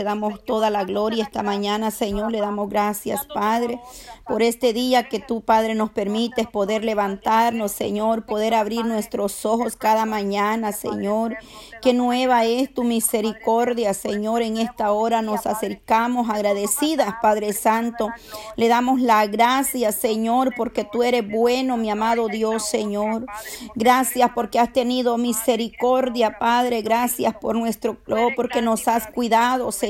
te damos toda la gloria esta mañana, Señor. Le damos gracias, Padre, por este día que tú, Padre, nos permites poder levantarnos, Señor, poder abrir nuestros ojos cada mañana, Señor. Que nueva es tu misericordia, Señor. En esta hora nos acercamos agradecidas, Padre Santo. Le damos la gracia, Señor, porque tú eres bueno, mi amado Dios, Señor. Gracias porque has tenido misericordia, Padre. Gracias por nuestro, porque nos has cuidado, Señor.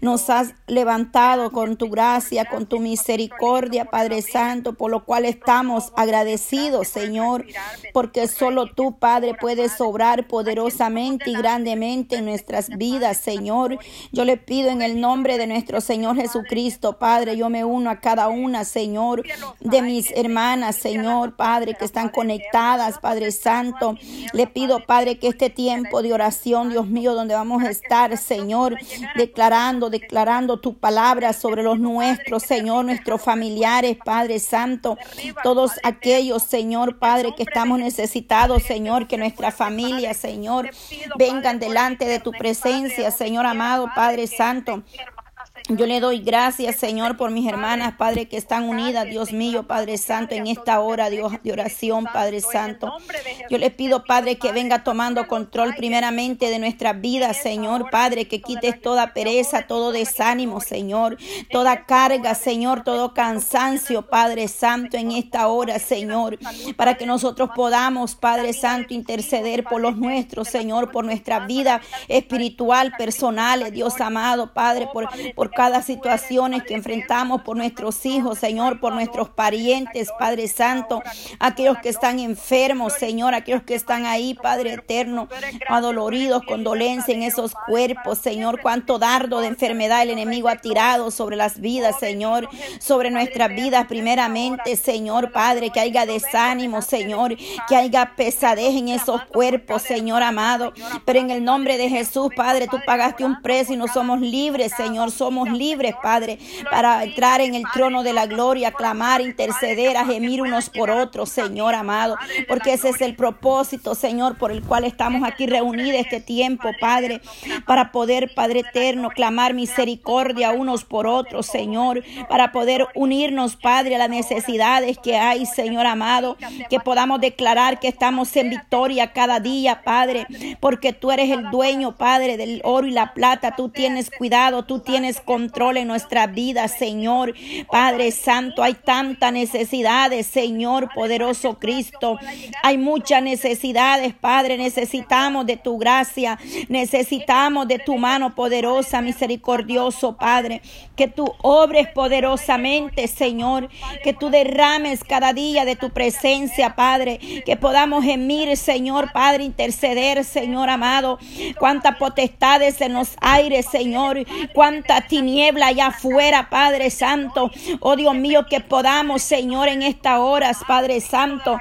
Nos has levantado con tu gracia, con tu misericordia, Padre Santo, por lo cual estamos agradecidos, Señor, porque solo tú, Padre, puedes obrar poderosamente y grandemente en nuestras vidas, Señor. Yo le pido en el nombre de nuestro Señor Jesucristo, Padre, yo me uno a cada una, Señor, de mis hermanas, Señor, Padre, que están conectadas, Padre Santo. Le pido, Padre, que este tiempo de oración, Dios mío, donde vamos a estar, Señor, declarando, declarando tu palabra sobre los nuestros, Señor, nuestros familiares, Padre Santo, todos aquellos, Señor, Padre, que estamos necesitados, Señor, que nuestra familia, Señor, vengan delante de tu presencia, Señor amado, Padre Santo. Yo le doy gracias, Señor, por mis hermanas, Padre, que están unidas, Dios mío, Padre Santo, en esta hora de oración, Padre Santo. Yo le pido, Padre, que venga tomando control primeramente de nuestra vida, Señor, Padre, que quites toda pereza, todo desánimo, Señor, toda carga, Señor, todo cansancio, Padre Santo, en esta hora, Señor, para que nosotros podamos, Padre Santo, interceder por los nuestros, Señor, por nuestra vida espiritual, personal, Dios amado, Padre, por, por cada situación que enfrentamos por nuestros hijos, Señor, por nuestros parientes, Padre Santo, aquellos que están enfermos, Señor, aquellos que están ahí, Padre eterno, adoloridos, con dolencia en esos cuerpos, Señor, cuánto dardo de enfermedad el enemigo ha tirado sobre las vidas, Señor, sobre nuestras vidas primeramente, Señor, Padre, que haya desánimo, Señor, que haya pesadez en esos cuerpos, Señor amado, pero en el nombre de Jesús, Padre, tú pagaste un precio y no somos libres, Señor, somos libres, Padre, para entrar en el trono de la gloria, clamar, interceder, a gemir unos por otros, Señor amado, porque ese es el propósito, Señor, por el cual estamos aquí reunidos este tiempo, Padre, para poder, Padre eterno, clamar misericordia unos por otros, Señor, para poder unirnos, Padre, a las necesidades que hay, Señor amado, que podamos declarar que estamos en victoria cada día, Padre, porque tú eres el dueño, Padre, del oro y la plata, tú tienes cuidado, tú tienes control en nuestra vida, Señor. Padre Santo, hay tantas necesidades, Señor, poderoso Cristo. Hay muchas necesidades, Padre. Necesitamos de tu gracia, necesitamos de tu mano poderosa, misericordioso, Padre. Que tú obres poderosamente, Señor. Que tú derrames cada día de tu presencia, Padre. Que podamos gemir, Señor, Padre, interceder, Señor amado. Cuántas potestades en los aires, Señor. Cuánta tiniebla niebla allá afuera, Padre Santo. Oh Dios mío, que podamos, Señor, en esta hora, Padre Santo,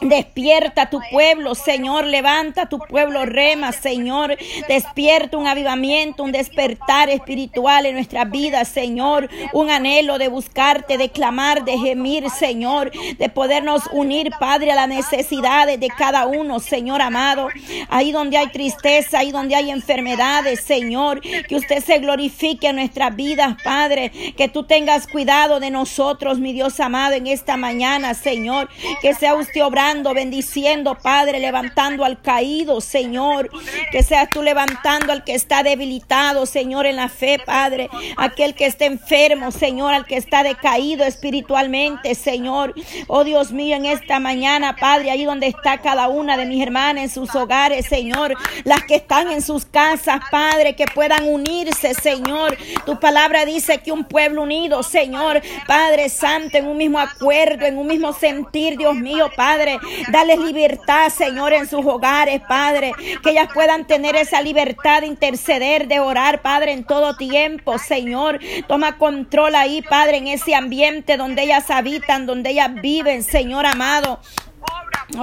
Despierta tu pueblo, Señor. Levanta tu pueblo, rema, Señor. Despierta un avivamiento, un despertar espiritual en nuestra vida, Señor. Un anhelo de buscarte, de clamar, de gemir, Señor. De podernos unir, Padre, a las necesidades de cada uno, Señor amado. Ahí donde hay tristeza, ahí donde hay enfermedades, Señor. Que usted se glorifique en nuestras vidas, Padre. Que tú tengas cuidado de nosotros, mi Dios amado, en esta mañana, Señor. Que sea usted obrando bendiciendo, Padre, levantando al caído, Señor. Que seas tú levantando al que está debilitado, Señor, en la fe, Padre. Aquel que está enfermo, Señor, al que está decaído espiritualmente, Señor. Oh Dios mío, en esta mañana, Padre, ahí donde está cada una de mis hermanas en sus hogares, Señor. Las que están en sus casas, Padre, que puedan unirse, Señor. Tu palabra dice que un pueblo unido, Señor, Padre Santo, en un mismo acuerdo, en un mismo sentir, Dios mío, Padre, Dale libertad, Señor, en sus hogares, Padre. Que ellas puedan tener esa libertad de interceder, de orar, Padre, en todo tiempo, Señor. Toma control ahí, Padre, en ese ambiente donde ellas habitan, donde ellas viven, Señor amado.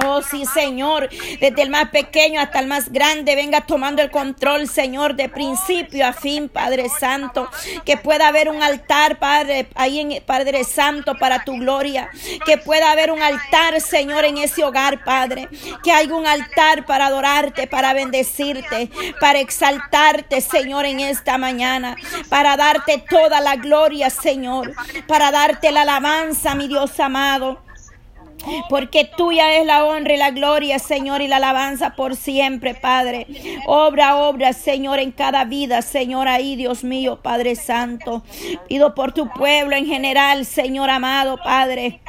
Oh, sí, Señor, desde el más pequeño hasta el más grande, venga tomando el control, Señor, de principio a fin, Padre Santo. Que pueda haber un altar, Padre, ahí en Padre Santo, para tu gloria. Que pueda haber un altar, Señor, en ese hogar, Padre. Que haya un altar para adorarte, para bendecirte, para exaltarte, Señor, en esta mañana. Para darte toda la gloria, Señor. Para darte la alabanza, mi Dios amado. Porque tuya es la honra y la gloria, Señor, y la alabanza por siempre, Padre. Obra, obra, Señor, en cada vida, Señor, ahí, Dios mío, Padre Santo. Pido por tu pueblo en general, Señor amado, Padre.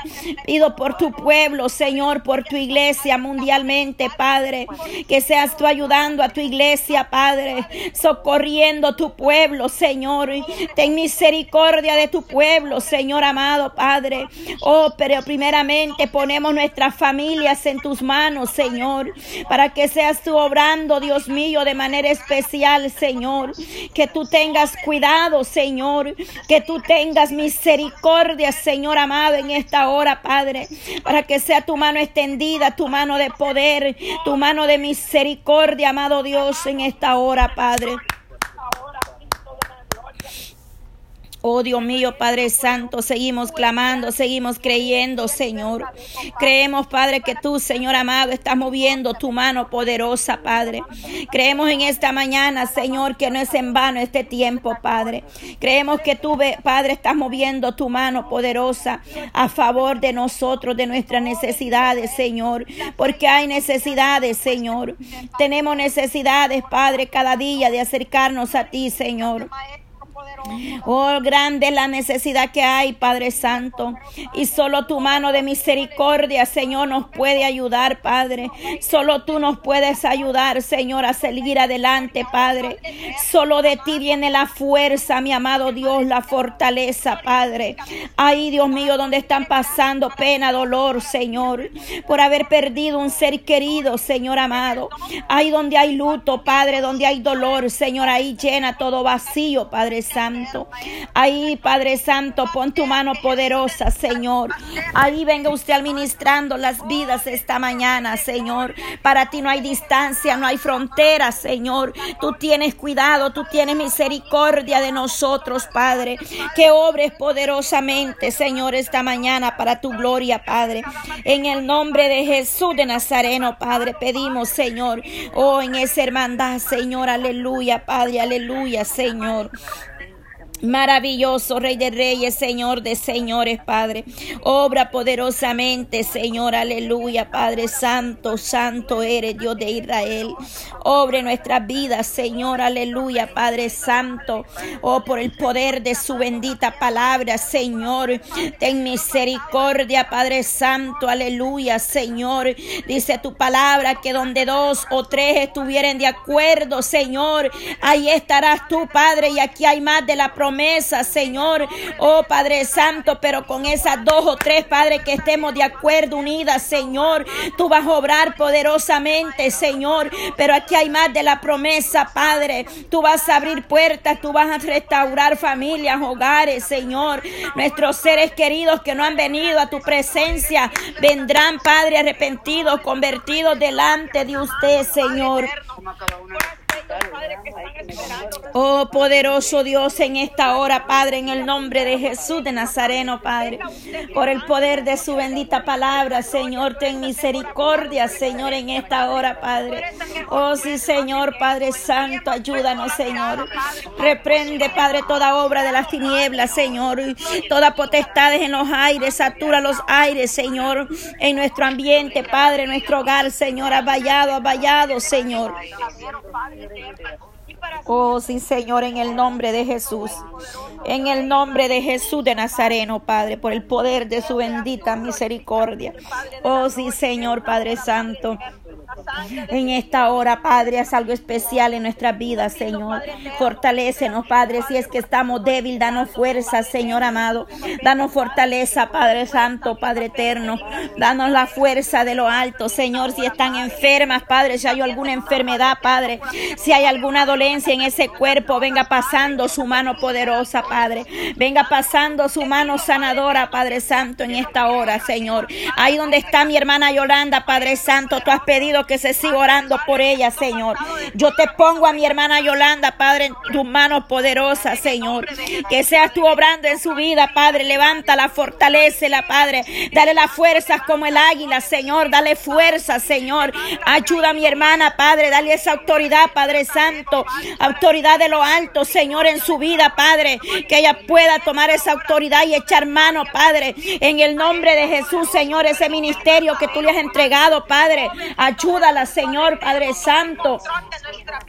Pido por tu pueblo, Señor, por tu iglesia mundialmente, Padre. Que seas tú ayudando a tu iglesia, Padre. Socorriendo tu pueblo, Señor. Ten misericordia de tu pueblo, Señor amado, Padre. Oh, pero primeramente por Ponemos nuestras familias en tus manos, Señor, para que seas tú obrando, Dios mío, de manera especial, Señor. Que tú tengas cuidado, Señor. Que tú tengas misericordia, Señor amado, en esta hora, Padre. Para que sea tu mano extendida, tu mano de poder, tu mano de misericordia, amado Dios, en esta hora, Padre. Oh Dios mío, Padre Santo, seguimos clamando, seguimos creyendo, Señor. Creemos, Padre, que tú, Señor amado, estás moviendo tu mano poderosa, Padre. Creemos en esta mañana, Señor, que no es en vano este tiempo, Padre. Creemos que tú, Padre, estás moviendo tu mano poderosa a favor de nosotros, de nuestras necesidades, Señor. Porque hay necesidades, Señor. Tenemos necesidades, Padre, cada día de acercarnos a ti, Señor. Oh, grande la necesidad que hay, Padre Santo. Y solo tu mano de misericordia, Señor, nos puede ayudar, Padre. Solo tú nos puedes ayudar, Señor, a seguir adelante, Padre. Solo de ti viene la fuerza, mi amado Dios, la fortaleza, Padre. Ahí, Dios mío, donde están pasando pena, dolor, Señor, por haber perdido un ser querido, Señor amado. Ahí donde hay luto, Padre, donde hay dolor, Señor, ahí llena todo vacío, Padre Santo. Ahí, Padre Santo, pon tu mano poderosa, Señor. Ahí venga usted administrando las vidas esta mañana, Señor. Para ti no hay distancia, no hay frontera, Señor. Tú tienes cuidado, tú tienes misericordia de nosotros, Padre. Que obres poderosamente, Señor, esta mañana para tu gloria, Padre. En el nombre de Jesús de Nazareno, Padre, pedimos, Señor, oh, en esa hermandad, Señor, aleluya, Padre, aleluya, Señor. Maravilloso Rey de Reyes, Señor de Señores, Padre. Obra poderosamente, Señor, aleluya, Padre Santo, Santo eres Dios de Israel. Obre nuestras vidas, Señor, aleluya, Padre Santo. Oh, por el poder de su bendita palabra, Señor. Ten misericordia, Padre Santo, aleluya, Señor. Dice tu palabra que donde dos o tres estuvieren de acuerdo, Señor, ahí estarás tú, Padre, y aquí hay más de la promesa Señor. Oh Padre Santo, pero con esas dos o tres, Padre, que estemos de acuerdo, unidas, Señor. Tú vas a obrar poderosamente, Señor. Pero aquí hay más de la promesa, Padre. Tú vas a abrir puertas, tú vas a restaurar familias, hogares, Señor. Nuestros seres queridos que no han venido a tu presencia vendrán, Padre, arrepentidos, convertidos delante de usted, Señor. Oh poderoso Dios, en esta hora, Padre, en el nombre de Jesús de Nazareno, Padre, por el poder de su bendita palabra, Señor, ten misericordia, Señor, en esta hora, Padre. Oh sí, Señor, Padre Santo, ayúdanos, Señor. Reprende, Padre, toda obra de las tinieblas, Señor, toda potestad en los aires, satura los aires, Señor, en nuestro ambiente, Padre, nuestro hogar, Señor, vallado, vallado, Señor. Oh, sí, Señor, en el nombre de Jesús. En el nombre de Jesús de Nazareno, Padre, por el poder de su bendita misericordia. Oh, sí, Señor, Padre Santo. En esta hora, Padre, es algo especial en nuestras vidas, Señor. Fortalécenos, Padre, si es que estamos débil, danos fuerza, Señor amado. Danos fortaleza, Padre Santo, Padre eterno. Danos la fuerza de lo alto, Señor. Si están enfermas, Padre, si hay alguna enfermedad, Padre, si hay alguna dolencia en ese cuerpo, venga pasando su mano poderosa, Padre. Venga pasando su mano sanadora, Padre Santo, en esta hora, Señor. Ahí donde está mi hermana Yolanda, Padre Santo, tú has pedido que se siga orando por ella, Señor. Yo te pongo a mi hermana Yolanda, Padre, en tus manos poderosas, Señor. Que seas tú obrando en su vida, Padre. Levántala, fortalecela, Padre. Dale las fuerzas como el águila, Señor. Dale fuerza, Señor. Ayuda a mi hermana, Padre. Dale esa autoridad, Padre Santo. Autoridad de lo alto, Señor, en su vida, Padre. Que ella pueda tomar esa autoridad y echar mano, Padre. En el nombre de Jesús, Señor, ese ministerio que tú le has entregado, Padre. Ayúdala, Señor, Padre Santo.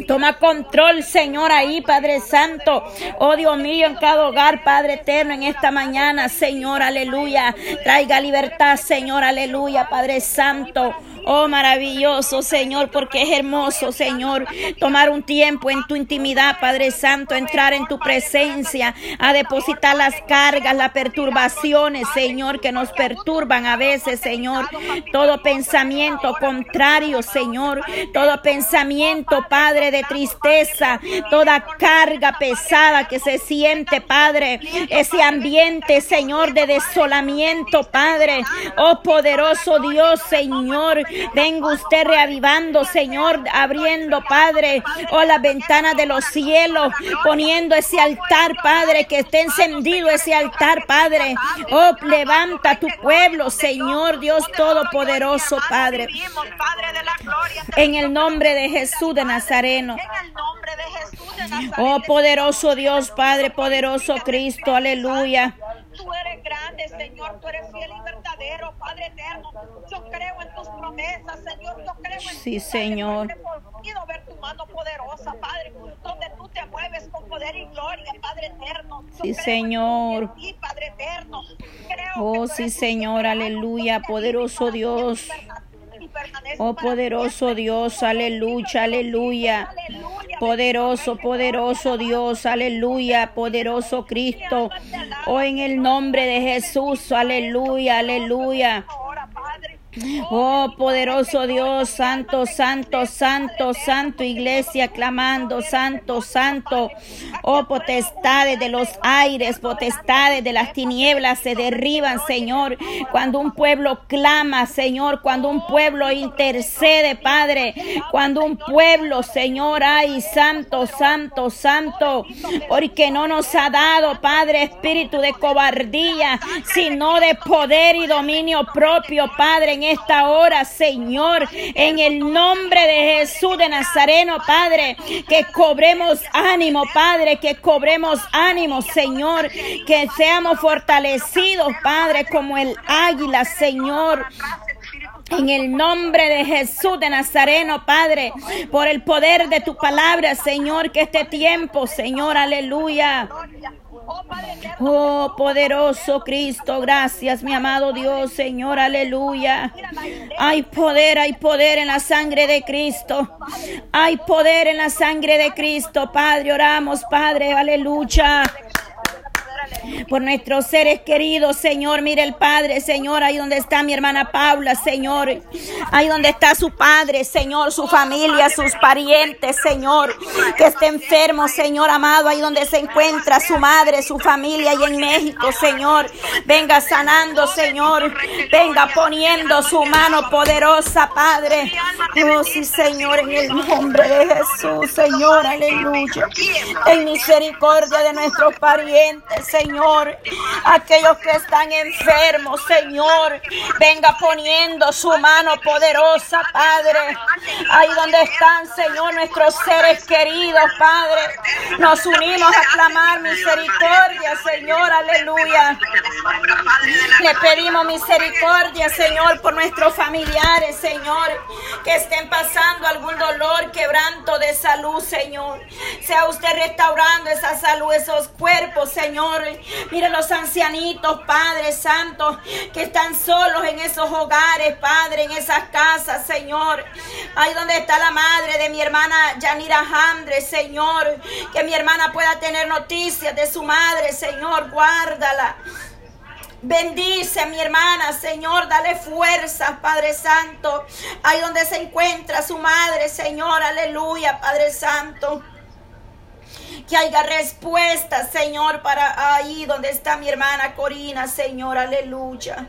Toma control, Señor, ahí, Padre Santo. Oh Dios mío, en cada hogar, Padre eterno, en esta mañana, Señor, aleluya. Traiga libertad, Señor, aleluya, Padre Santo. Oh, maravilloso, Señor, porque es hermoso, Señor, tomar un tiempo en tu intimidad, Padre Santo, entrar en tu presencia, a depositar las cargas, las perturbaciones, Señor, que nos perturban a veces, Señor. Todo pensamiento contrario, Señor, todo pensamiento, Padre, de tristeza, toda carga pesada que se siente, Padre, ese ambiente, Señor, de desolamiento, Padre. Oh, poderoso Dios, Señor, Venga usted reavivando, Señor, abriendo, Padre, oh las ventanas de los cielos, poniendo ese altar, Padre, que esté encendido ese altar, Padre. Oh, levanta tu pueblo, Señor Dios Todopoderoso, Padre. En el nombre de Jesús de Nazareno. Oh, poderoso Dios, Padre, poderoso Cristo, aleluya. Tú eres grande, Señor, tú eres fiel y verdadero, Padre eterno. Yo creo en tus promesas, Señor, yo creo en Sí, Señor. Quiero ver tu mano poderosa, Padre, donde tú te mueves con poder y gloria, Padre eterno. sí, Señor. Sí, Padre eterno. oh, sí, Señor, aleluya, poderoso Dios. Oh poderoso Dios, aleluya, aleluya. Poderoso, poderoso Dios, aleluya, poderoso Cristo. Oh en el nombre de Jesús, aleluya, aleluya. Oh poderoso Dios, santo, santo, santo, santo, iglesia clamando, santo, santo. Oh potestades de los aires, potestades de las tinieblas se derriban, Señor. Cuando un pueblo clama, Señor, cuando un pueblo intercede, Padre, cuando un pueblo, Señor, ay, santo, santo, santo, porque no nos ha dado, Padre, espíritu de cobardía, sino de poder y dominio propio, Padre, en esta hora, Señor, en el nombre de Jesús de Nazareno, Padre, que cobremos ánimo, Padre, que cobremos ánimo, Señor, que seamos fortalecidos, Padre, como el águila, Señor. En el nombre de Jesús de Nazareno, Padre, por el poder de tu palabra, Señor, que este tiempo, Señor, aleluya. Oh, poderoso Cristo, gracias, mi amado Dios, Señor, aleluya. Hay poder, hay poder en la sangre de Cristo. Hay poder en la sangre de Cristo, Padre, oramos, Padre, aleluya por nuestros seres queridos, Señor. Mire el Padre, Señor, ahí donde está mi hermana Paula, Señor. Ahí donde está su padre, Señor, su familia, sus parientes, Señor. Que esté enfermo, Señor amado, ahí donde se encuentra su madre, su familia y en México, Señor. Venga sanando, Señor. Venga poniendo su mano poderosa, Padre. Oh, sí, Señor, en el nombre de Jesús, Señor, aleluya. En misericordia de nuestros parientes, Señor. Aquellos que están enfermos, Señor, venga poniendo su mano poderosa, Padre. Ahí donde están, Señor, nuestros seres queridos, Padre. Nos unimos a clamar misericordia, Señor, aleluya. Le pedimos misericordia, Señor, por nuestros familiares, Señor, que estén pasando algún dolor, quebranto de salud, Señor. Sea usted restaurando esa salud, esos cuerpos, Señor. Mira los ancianitos, Padre Santo, que están solos en esos hogares, Padre, en esas casas, Señor. Ahí donde está la madre de mi hermana Yanira Hamdre, Señor. Que mi hermana pueda tener noticias de su madre, Señor. Guárdala. Bendice a mi hermana, Señor, dale fuerzas, Padre Santo. Ahí donde se encuentra su madre, Señor, aleluya, Padre Santo. Que haya respuesta, Señor, para ahí donde está mi hermana Corina, Señor, aleluya.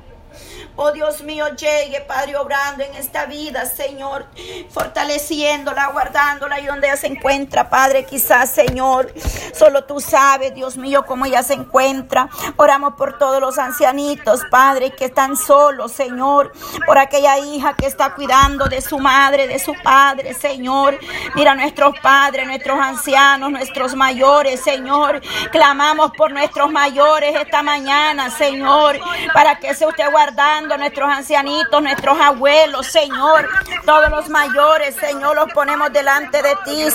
Oh Dios mío, llegue, Padre, obrando en esta vida, Señor, fortaleciéndola, guardándola y donde ella se encuentra, Padre, quizás, Señor, solo tú sabes, Dios mío, cómo ella se encuentra. Oramos por todos los ancianitos, Padre, que están solos, Señor, por aquella hija que está cuidando de su madre, de su padre, Señor. Mira nuestros padres, nuestros ancianos, nuestros mayores, Señor. Clamamos por nuestros mayores esta mañana, Señor, para que se usted guardando nuestros ancianitos, nuestros abuelos, Señor, todos los mayores, Señor, los ponemos delante de ti.